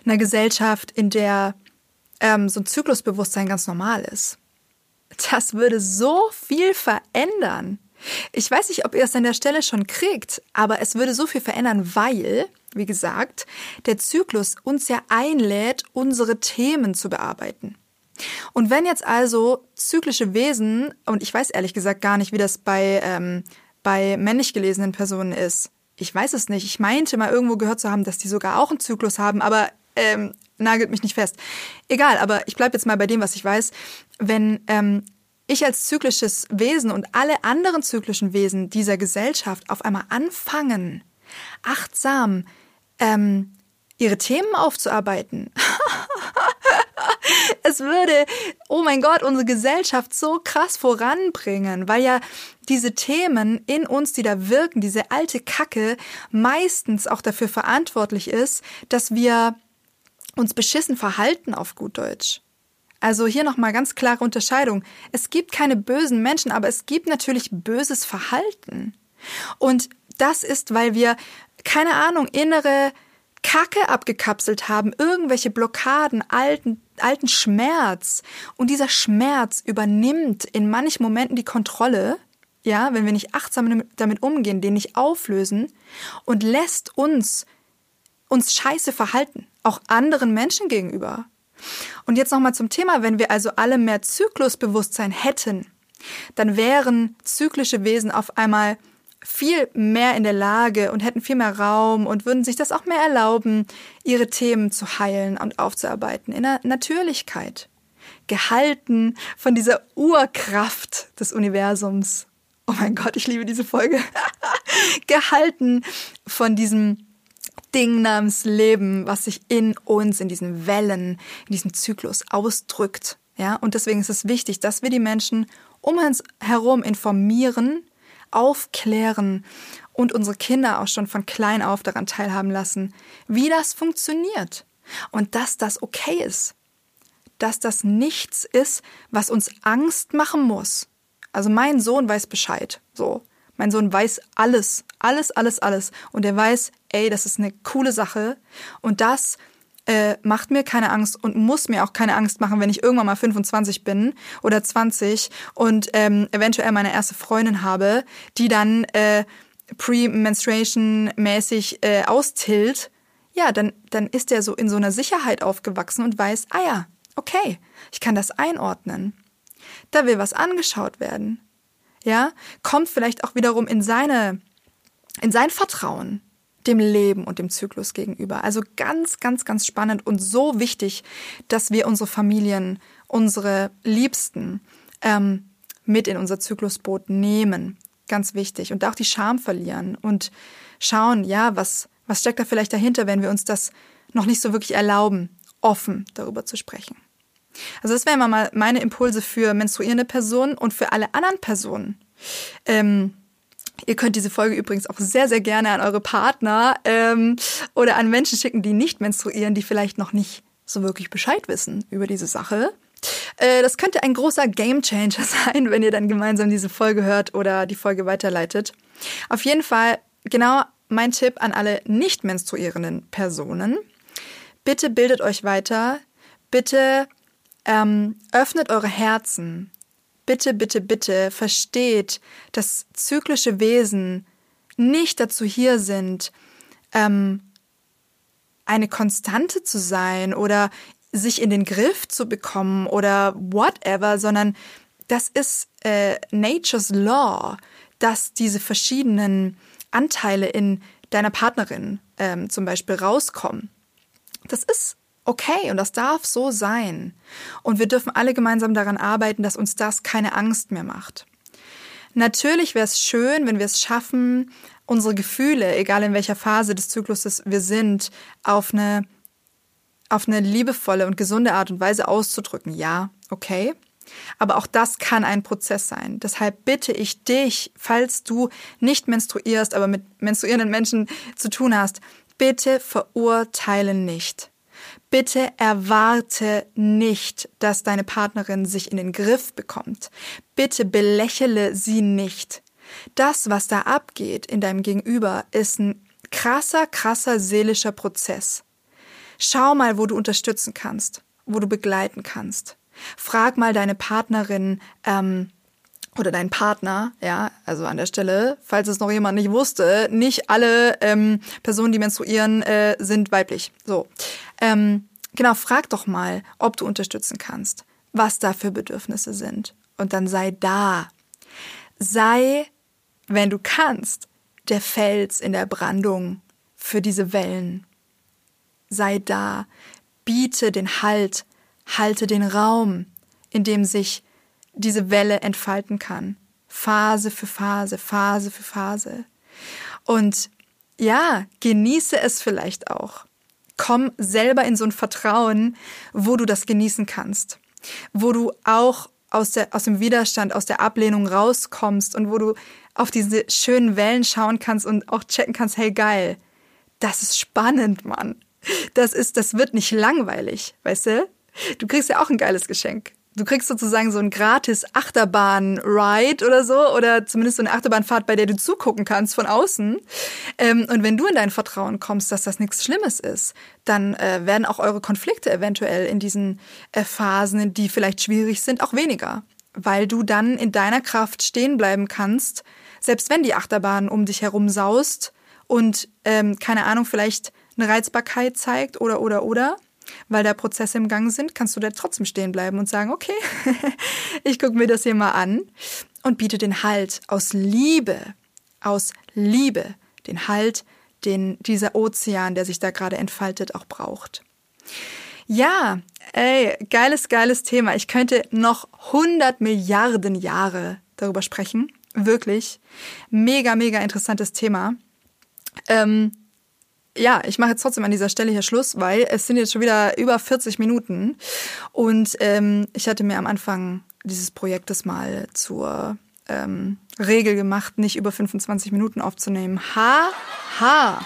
einer Gesellschaft, in der ähm, so ein Zyklusbewusstsein ganz normal ist. Das würde so viel verändern. Ich weiß nicht, ob ihr es an der Stelle schon kriegt, aber es würde so viel verändern, weil, wie gesagt, der Zyklus uns ja einlädt, unsere Themen zu bearbeiten. Und wenn jetzt also zyklische Wesen, und ich weiß ehrlich gesagt gar nicht, wie das bei, ähm, bei männlich gelesenen Personen ist, ich weiß es nicht. Ich meinte mal irgendwo gehört zu haben, dass die sogar auch einen Zyklus haben, aber ähm, nagelt mich nicht fest. Egal, aber ich bleibe jetzt mal bei dem, was ich weiß. Wenn ähm, ich als zyklisches Wesen und alle anderen zyklischen Wesen dieser Gesellschaft auf einmal anfangen, achtsam ähm, ihre Themen aufzuarbeiten. es würde, oh mein Gott, unsere Gesellschaft so krass voranbringen, weil ja diese Themen in uns, die da wirken, diese alte Kacke, meistens auch dafür verantwortlich ist, dass wir uns beschissen verhalten auf gut Deutsch. Also hier nochmal ganz klare Unterscheidung. Es gibt keine bösen Menschen, aber es gibt natürlich böses Verhalten. Und das ist, weil wir, keine Ahnung, innere Kacke abgekapselt haben, irgendwelche Blockaden, alten, alten Schmerz. Und dieser Schmerz übernimmt in manchen Momenten die Kontrolle, ja, wenn wir nicht achtsam damit umgehen, den nicht auflösen und lässt uns uns scheiße verhalten, auch anderen Menschen gegenüber. Und jetzt nochmal zum Thema, wenn wir also alle mehr Zyklusbewusstsein hätten, dann wären zyklische Wesen auf einmal viel mehr in der Lage und hätten viel mehr Raum und würden sich das auch mehr erlauben, ihre Themen zu heilen und aufzuarbeiten in der Natürlichkeit. Gehalten von dieser Urkraft des Universums. Oh mein Gott, ich liebe diese Folge. Gehalten von diesem Ding namens Leben, was sich in uns, in diesen Wellen, in diesem Zyklus ausdrückt. Ja, und deswegen ist es wichtig, dass wir die Menschen um uns herum informieren, aufklären und unsere Kinder auch schon von klein auf daran teilhaben lassen, wie das funktioniert und dass das okay ist. Dass das nichts ist, was uns Angst machen muss. Also mein Sohn weiß Bescheid. So. Mein Sohn weiß alles, alles, alles, alles. Und er weiß, ey, das ist eine coole Sache. Und das äh, macht mir keine Angst und muss mir auch keine Angst machen, wenn ich irgendwann mal 25 bin oder 20 und ähm, eventuell meine erste Freundin habe, die dann äh, pre-menstruation-mäßig äh, austillt. Ja, dann, dann ist er so in so einer Sicherheit aufgewachsen und weiß, ah ja, okay, ich kann das einordnen. Da will was angeschaut werden ja, kommt vielleicht auch wiederum in seine, in sein Vertrauen dem Leben und dem Zyklus gegenüber. Also ganz, ganz, ganz spannend und so wichtig, dass wir unsere Familien, unsere Liebsten ähm, mit in unser Zyklusboot nehmen. Ganz wichtig. Und auch die Scham verlieren und schauen, ja, was, was steckt da vielleicht dahinter, wenn wir uns das noch nicht so wirklich erlauben, offen darüber zu sprechen. Also das wären mal meine Impulse für menstruierende Personen und für alle anderen Personen. Ähm, Ihr könnt diese Folge übrigens auch sehr, sehr gerne an eure Partner ähm, oder an Menschen schicken, die nicht menstruieren, die vielleicht noch nicht so wirklich Bescheid wissen über diese Sache. Äh, das könnte ein großer Gamechanger sein, wenn ihr dann gemeinsam diese Folge hört oder die Folge weiterleitet. Auf jeden Fall genau mein Tipp an alle nicht menstruierenden Personen. Bitte bildet euch weiter. Bitte ähm, öffnet eure Herzen. Bitte, bitte, bitte versteht, dass zyklische Wesen nicht dazu hier sind, ähm, eine Konstante zu sein oder sich in den Griff zu bekommen oder whatever, sondern das ist äh, Nature's Law, dass diese verschiedenen Anteile in deiner Partnerin ähm, zum Beispiel rauskommen. Das ist okay und das darf so sein. Und wir dürfen alle gemeinsam daran arbeiten, dass uns das keine Angst mehr macht. Natürlich wäre es schön, wenn wir es schaffen, unsere Gefühle, egal in welcher Phase des Zykluses wir sind, auf eine, auf eine liebevolle und gesunde Art und Weise auszudrücken. Ja, okay. Aber auch das kann ein Prozess sein. Deshalb bitte ich dich, falls du nicht menstruierst, aber mit menstruierenden Menschen zu tun hast, bitte verurteile nicht. Bitte erwarte nicht, dass deine Partnerin sich in den Griff bekommt. Bitte belächele sie nicht. Das, was da abgeht in deinem Gegenüber, ist ein krasser, krasser seelischer Prozess. Schau mal, wo du unterstützen kannst, wo du begleiten kannst. Frag mal deine Partnerin ähm, oder deinen Partner, ja, also an der Stelle, falls es noch jemand nicht wusste, nicht alle ähm, Personen, die menstruieren, äh, sind weiblich. So, ähm, genau, frag doch mal, ob du unterstützen kannst, was da für Bedürfnisse sind. Und dann sei da. Sei, wenn du kannst, der Fels in der Brandung für diese Wellen. Sei da. Biete den Halt halte den Raum, in dem sich diese Welle entfalten kann. Phase für Phase, Phase für Phase. Und ja, genieße es vielleicht auch. Komm selber in so ein Vertrauen, wo du das genießen kannst. Wo du auch aus, der, aus dem Widerstand, aus der Ablehnung rauskommst und wo du auf diese schönen Wellen schauen kannst und auch checken kannst, hey geil, das ist spannend, Mann. Das ist, das wird nicht langweilig, weißt du? Du kriegst ja auch ein geiles Geschenk. Du kriegst sozusagen so ein gratis Achterbahn-Ride oder so, oder zumindest so eine Achterbahnfahrt, bei der du zugucken kannst von außen. Ähm, und wenn du in dein Vertrauen kommst, dass das nichts Schlimmes ist, dann äh, werden auch eure Konflikte eventuell in diesen äh, Phasen, die vielleicht schwierig sind, auch weniger. Weil du dann in deiner Kraft stehen bleiben kannst, selbst wenn die Achterbahn um dich herum saust und, ähm, keine Ahnung, vielleicht eine Reizbarkeit zeigt oder, oder, oder weil da Prozesse im Gang sind, kannst du da trotzdem stehen bleiben und sagen, okay, ich gucke mir das hier mal an und biete den Halt aus Liebe, aus Liebe, den Halt, den dieser Ozean, der sich da gerade entfaltet, auch braucht. Ja, ey, geiles, geiles Thema. Ich könnte noch 100 Milliarden Jahre darüber sprechen. Wirklich. Mega, mega interessantes Thema. Ähm, ja, ich mache jetzt trotzdem an dieser Stelle hier Schluss, weil es sind jetzt schon wieder über 40 Minuten. Und ähm, ich hatte mir am Anfang dieses Projektes mal zur ähm, Regel gemacht, nicht über 25 Minuten aufzunehmen. Ha, ha.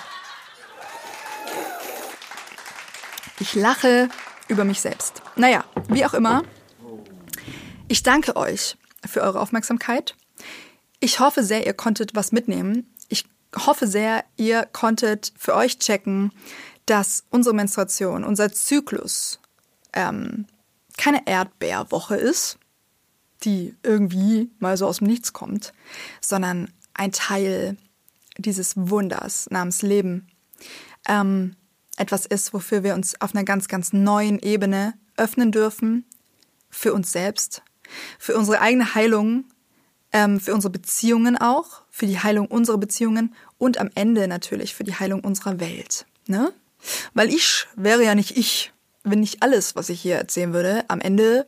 Ich lache über mich selbst. Naja, wie auch immer. Ich danke euch für eure Aufmerksamkeit. Ich hoffe sehr, ihr konntet was mitnehmen hoffe sehr, ihr konntet für euch checken, dass unsere Menstruation, unser Zyklus ähm, keine Erdbeerwoche ist, die irgendwie mal so aus dem Nichts kommt, sondern ein Teil dieses Wunders namens Leben. Ähm, etwas ist, wofür wir uns auf einer ganz, ganz neuen Ebene öffnen dürfen, für uns selbst, für unsere eigene Heilung, ähm, für unsere Beziehungen auch, für die Heilung unserer Beziehungen und am Ende natürlich für die Heilung unserer Welt. Ne? Weil ich wäre ja nicht ich, wenn nicht alles, was ich hier erzählen würde, am Ende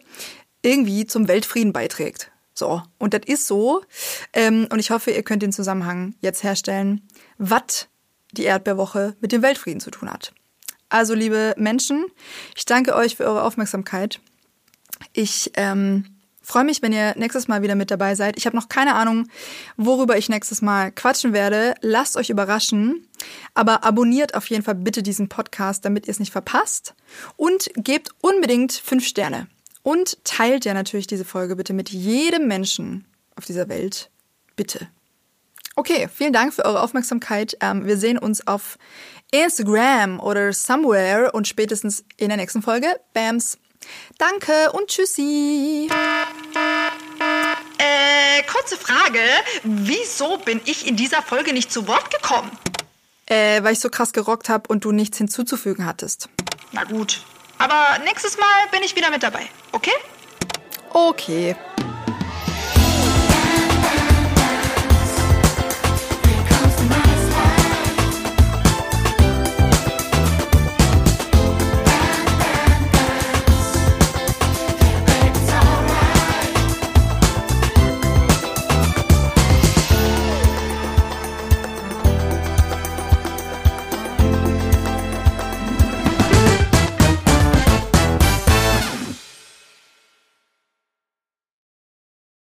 irgendwie zum Weltfrieden beiträgt. So, und das ist so. Ähm, und ich hoffe, ihr könnt den Zusammenhang jetzt herstellen, was die Erdbeerwoche mit dem Weltfrieden zu tun hat. Also, liebe Menschen, ich danke euch für eure Aufmerksamkeit. Ich ähm, freue mich, wenn ihr nächstes Mal wieder mit dabei seid. Ich habe noch keine Ahnung, worüber ich nächstes Mal quatschen werde. Lasst euch überraschen. Aber abonniert auf jeden Fall bitte diesen Podcast, damit ihr es nicht verpasst. Und gebt unbedingt fünf Sterne. Und teilt ja natürlich diese Folge bitte mit jedem Menschen auf dieser Welt. Bitte. Okay, vielen Dank für eure Aufmerksamkeit. Ähm, wir sehen uns auf Instagram oder somewhere und spätestens in der nächsten Folge. Bams. Danke und tschüssi. Äh, kurze Frage. Wieso bin ich in dieser Folge nicht zu Wort gekommen? Äh, weil ich so krass gerockt habe und du nichts hinzuzufügen hattest. Na gut. Aber nächstes Mal bin ich wieder mit dabei, okay? Okay.